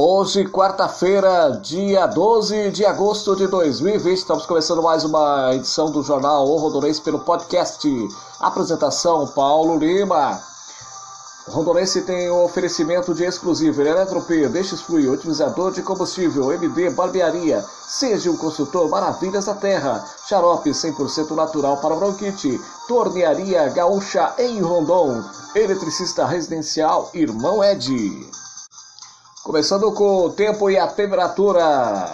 Hoje, quarta-feira, dia 12 de agosto de 2020, estamos começando mais uma edição do Jornal O Rondonense pelo podcast. Apresentação, Paulo Lima. O Rondonense tem o oferecimento de exclusivo Eletrop, Deixes Fluir, otimizador de combustível, MD Barbearia, seja um consultor Maravilhas da Terra, xarope 100% natural para bronquite, tornearia gaúcha em Rondon, eletricista residencial Irmão Ed. Começando com o tempo e a temperatura.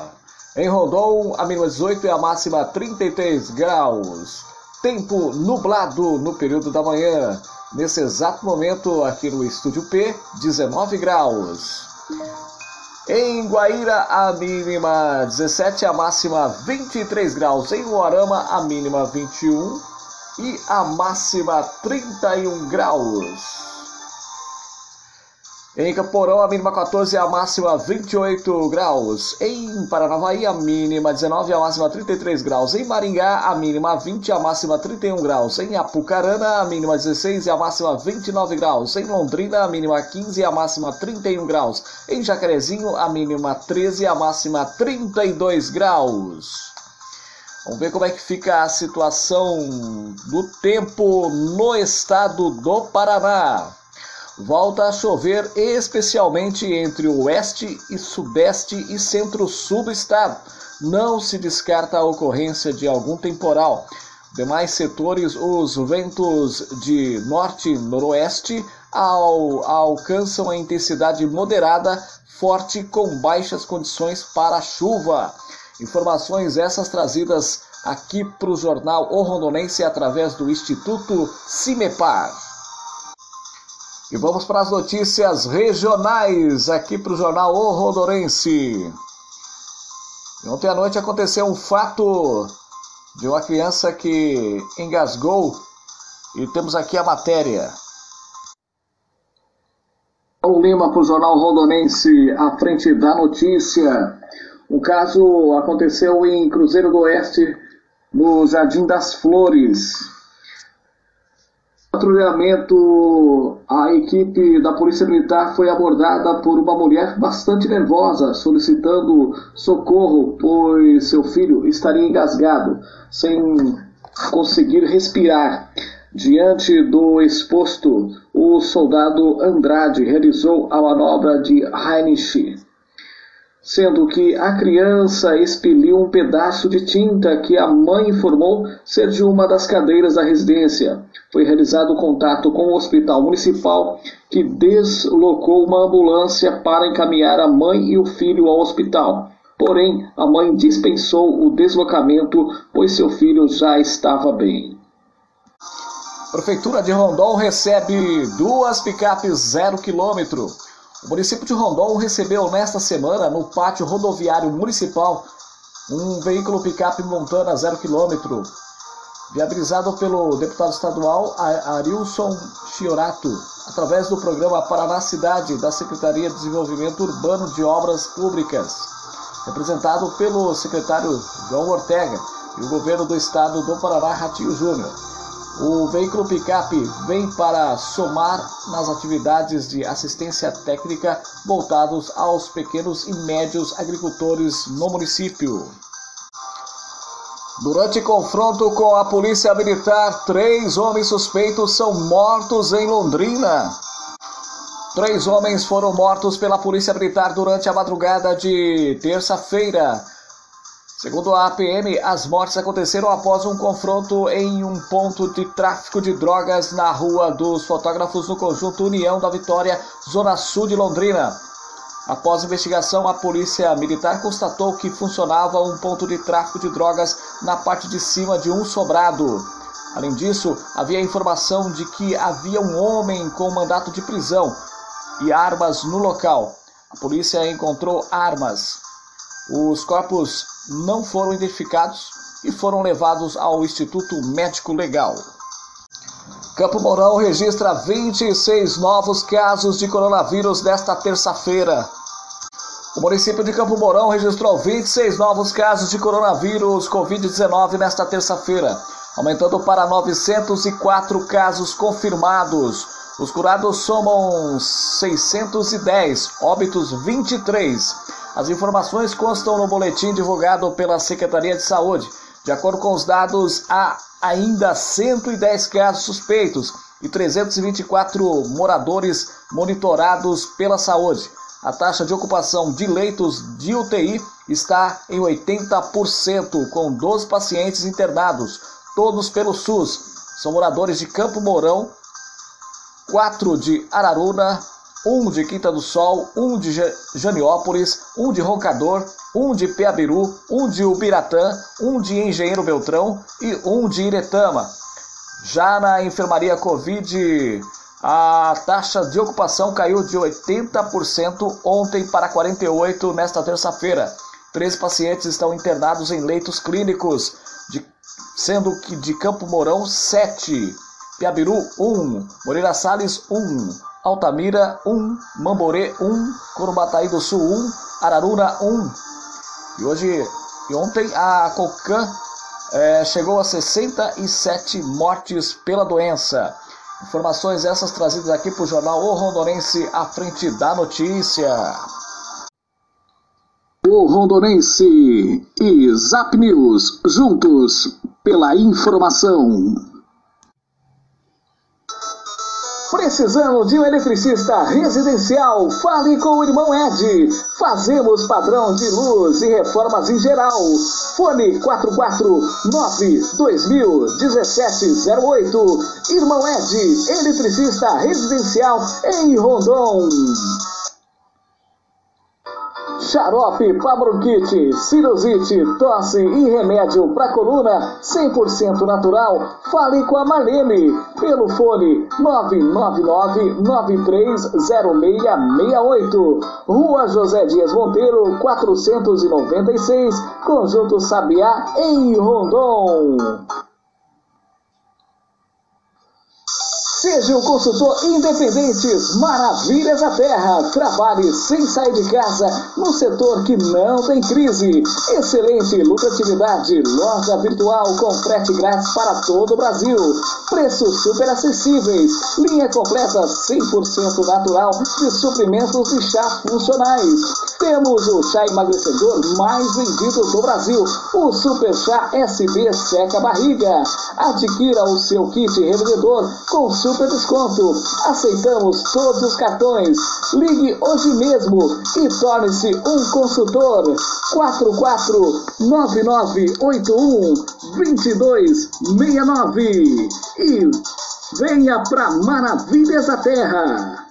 Em Rondon, a mínima 18 e a máxima 33 graus. Tempo nublado no período da manhã. Nesse exato momento, aqui no Estúdio P, 19 graus. Em Guaíra, a mínima 17, a máxima 23 graus. Em Moarama, a mínima 21 e a máxima 31 graus. Em Caporão, a mínima 14 e a máxima 28 graus. Em Paranavaí, a mínima 19 e a máxima 33 graus. Em Maringá, a mínima 20 e a máxima 31 graus. Em Apucarana, a mínima 16 e a máxima 29 graus. Em Londrina, a mínima 15 e a máxima 31 graus. Em Jacarezinho, a mínima 13 e a máxima 32 graus. Vamos ver como é que fica a situação do tempo no estado do Paraná volta a chover especialmente entre o oeste e sudeste e centro-sul do estado. Não se descarta a ocorrência de algum temporal. Demais setores, os ventos de norte e noroeste ao, alcançam a intensidade moderada, forte, com baixas condições para chuva. Informações essas trazidas aqui para o jornal O Rondonense através do Instituto Cimepar. E vamos para as notícias regionais aqui para o jornal O Rodorense. Ontem à noite aconteceu um fato de uma criança que engasgou e temos aqui a matéria. O Lima para o jornal Rondonense, à frente da notícia. O caso aconteceu em Cruzeiro do Oeste, no Jardim das Flores patrulhamento, a equipe da Polícia Militar foi abordada por uma mulher bastante nervosa, solicitando socorro, pois seu filho estaria engasgado, sem conseguir respirar. Diante do exposto, o soldado Andrade realizou a manobra de Heinrich sendo que a criança expeliu um pedaço de tinta que a mãe informou ser de uma das cadeiras da residência. Foi realizado contato com o hospital municipal, que deslocou uma ambulância para encaminhar a mãe e o filho ao hospital. Porém, a mãe dispensou o deslocamento, pois seu filho já estava bem. Prefeitura de Rondon recebe duas picapes zero quilômetro. O município de Rondon recebeu nesta semana, no pátio rodoviário municipal, um veículo picape montana 0 km, viabilizado pelo deputado estadual Arilson Chiorato, através do programa Paraná Cidade da Secretaria de Desenvolvimento Urbano de Obras Públicas, representado pelo secretário João Ortega e o governo do estado do Paraná, Ratinho Júnior. O veículo picape vem para somar nas atividades de assistência técnica voltados aos pequenos e médios agricultores no município. Durante confronto com a polícia militar, três homens suspeitos são mortos em Londrina. Três homens foram mortos pela polícia militar durante a madrugada de terça-feira Segundo a APM, as mortes aconteceram após um confronto em um ponto de tráfico de drogas na Rua dos Fotógrafos no conjunto União da Vitória, Zona Sul de Londrina. Após investigação, a polícia militar constatou que funcionava um ponto de tráfico de drogas na parte de cima de um sobrado. Além disso, havia informação de que havia um homem com mandato de prisão e armas no local. A polícia encontrou armas. Os corpos não foram identificados e foram levados ao Instituto Médico Legal. Campo Mourão registra 26 novos casos de coronavírus nesta terça-feira. O município de Campo Mourão registrou 26 novos casos de coronavírus Covid-19 nesta terça-feira, aumentando para 904 casos confirmados. Os curados somam 610, óbitos 23. As informações constam no boletim divulgado pela Secretaria de Saúde. De acordo com os dados, há ainda 110 casos suspeitos e 324 moradores monitorados pela saúde a taxa de ocupação de leitos de UTI está em 80%, com 12 pacientes internados, todos pelo SUS. São moradores de Campo Mourão, 4 de Araruna, 1 de Quinta do Sol, 1 de Janiópolis, 1 de Roncador, 1 de Peabiru, 1 de Ubiratã, 1 de Engenheiro Beltrão e 1 de Iretama. Já na enfermaria Covid a taxa de ocupação caiu de 80% ontem para 48% nesta terça-feira. Três pacientes estão internados em leitos clínicos, de, sendo que de Campo Mourão, 7, Piabiru, 1, Moreira Salles, 1, Altamira, 1, Mamborê, 1, Corumbataí do Sul, 1, Araruna, 1. E hoje e ontem a Cocan é, chegou a 67 mortes pela doença. Informações essas trazidas aqui para o jornal O Rondonense à frente da notícia. O Rondonense e Zap News juntos pela informação. Precisando de um eletricista residencial? Fale com o irmão Ed. Fazemos padrão de luz e reformas em geral. Fone 449-2017-08. Irmão Ed, eletricista residencial em Rondon. Xarope para bronquite, sinusite, tosse e remédio para coluna 100% natural. Fale com a Marlene pelo fone 999-930668. Rua José Dias Monteiro, 496, Conjunto Sabiá, em Rondon. Seja um consultor independente, Maravilhas da Terra. Trabalhe sem sair de casa no setor que não tem crise. Excelente lucratividade, loja virtual com frete grátis para todo o Brasil. Preços super acessíveis, linha completa 100% natural de suprimentos e chá funcionais. Temos o chá emagrecedor mais vendido do Brasil, o Super Chá SB Seca Barriga. Adquira o seu kit revendedor com super desconto. Aceitamos todos os cartões. Ligue hoje mesmo e torne-se um consultor. 4499812269 e venha para Maravilhas da Terra.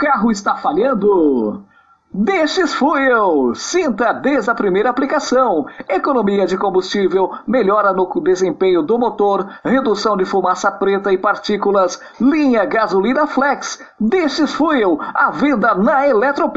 Carro está falhando? Destes Fuel. Sinta desde a primeira aplicação. Economia de combustível, melhora no desempenho do motor, redução de fumaça preta e partículas. Linha gasolina flex. Destes Fuel. A venda na Eletrop.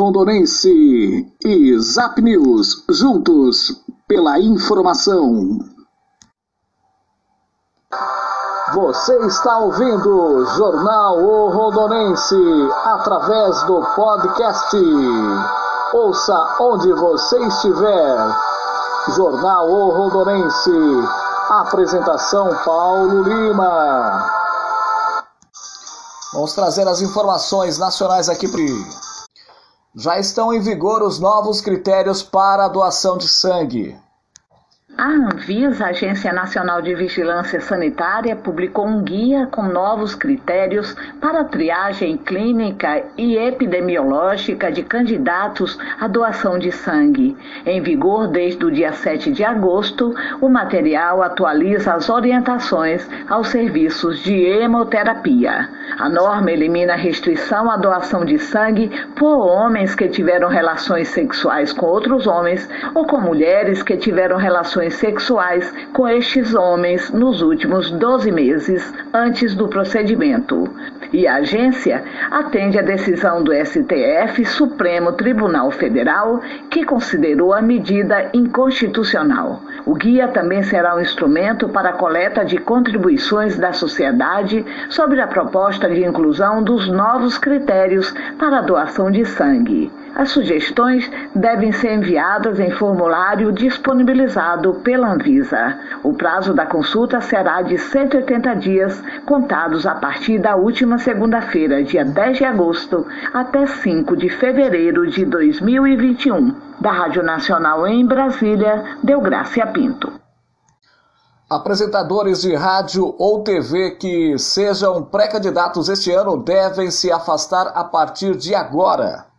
Rondonense e Zap News, juntos pela informação. Você está ouvindo Jornal O Rondonense através do podcast. Ouça onde você estiver. Jornal O Rondonense. Apresentação Paulo Lima. Vamos trazer as informações nacionais aqui para já estão em vigor os novos critérios para a doação de sangue. A Anvisa, Agência Nacional de Vigilância Sanitária, publicou um guia com novos critérios para triagem clínica e epidemiológica de candidatos à doação de sangue. Em vigor desde o dia 7 de agosto, o material atualiza as orientações aos serviços de hemoterapia. A norma elimina a restrição à doação de sangue por homens que tiveram relações sexuais com outros homens ou com mulheres que tiveram relações relações sexuais com estes homens nos últimos 12 meses antes do procedimento. E a agência atende a decisão do STF, Supremo Tribunal Federal, que considerou a medida inconstitucional. O guia também será um instrumento para a coleta de contribuições da sociedade sobre a proposta de inclusão dos novos critérios para a doação de sangue. As sugestões devem ser enviadas em formulário disponibilizado pela Anvisa. O prazo da consulta será de 180 dias, contados a partir da última segunda-feira, dia 10 de agosto, até 5 de fevereiro de 2021. Da Rádio Nacional em Brasília, Delgrácia Pinto. Apresentadores de rádio ou TV que sejam pré-candidatos este ano devem se afastar a partir de agora.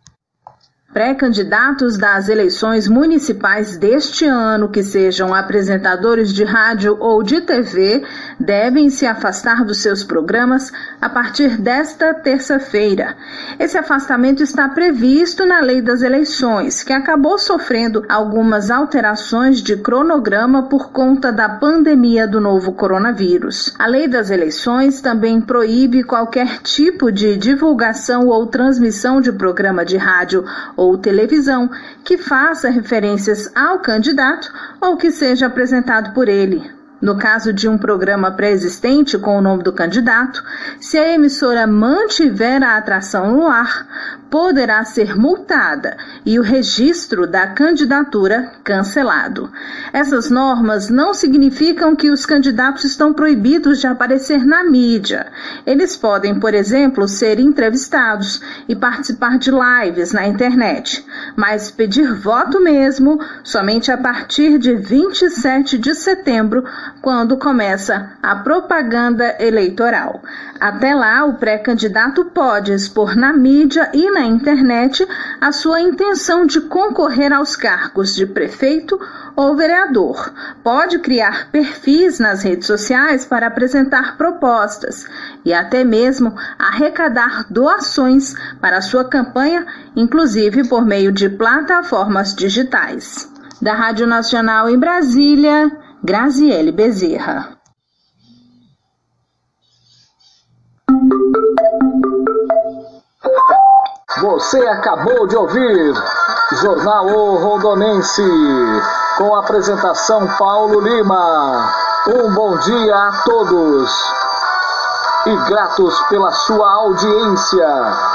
Pré-candidatos das eleições municipais deste ano que sejam apresentadores de rádio ou de TV devem se afastar dos seus programas a partir desta terça-feira. Esse afastamento está previsto na Lei das Eleições, que acabou sofrendo algumas alterações de cronograma por conta da pandemia do novo coronavírus. A Lei das Eleições também proíbe qualquer tipo de divulgação ou transmissão de programa de rádio ou televisão que faça referências ao candidato ou que seja apresentado por ele. No caso de um programa pré-existente com o nome do candidato, se a emissora mantiver a atração no ar, poderá ser multada e o registro da candidatura cancelado. Essas normas não significam que os candidatos estão proibidos de aparecer na mídia. Eles podem, por exemplo, ser entrevistados e participar de lives na internet, mas pedir voto mesmo somente a partir de 27 de setembro, quando começa a propaganda eleitoral. Até lá, o pré-candidato pode expor na mídia e na internet a sua intenção de concorrer aos cargos de prefeito ou vereador. Pode criar perfis nas redes sociais para apresentar propostas e até mesmo arrecadar doações para sua campanha, inclusive por meio de plataformas digitais. Da Rádio Nacional em Brasília, Graziele Bezerra. Você acabou de ouvir Jornal o Rondonense, com apresentação Paulo Lima. Um bom dia a todos e gratos pela sua audiência.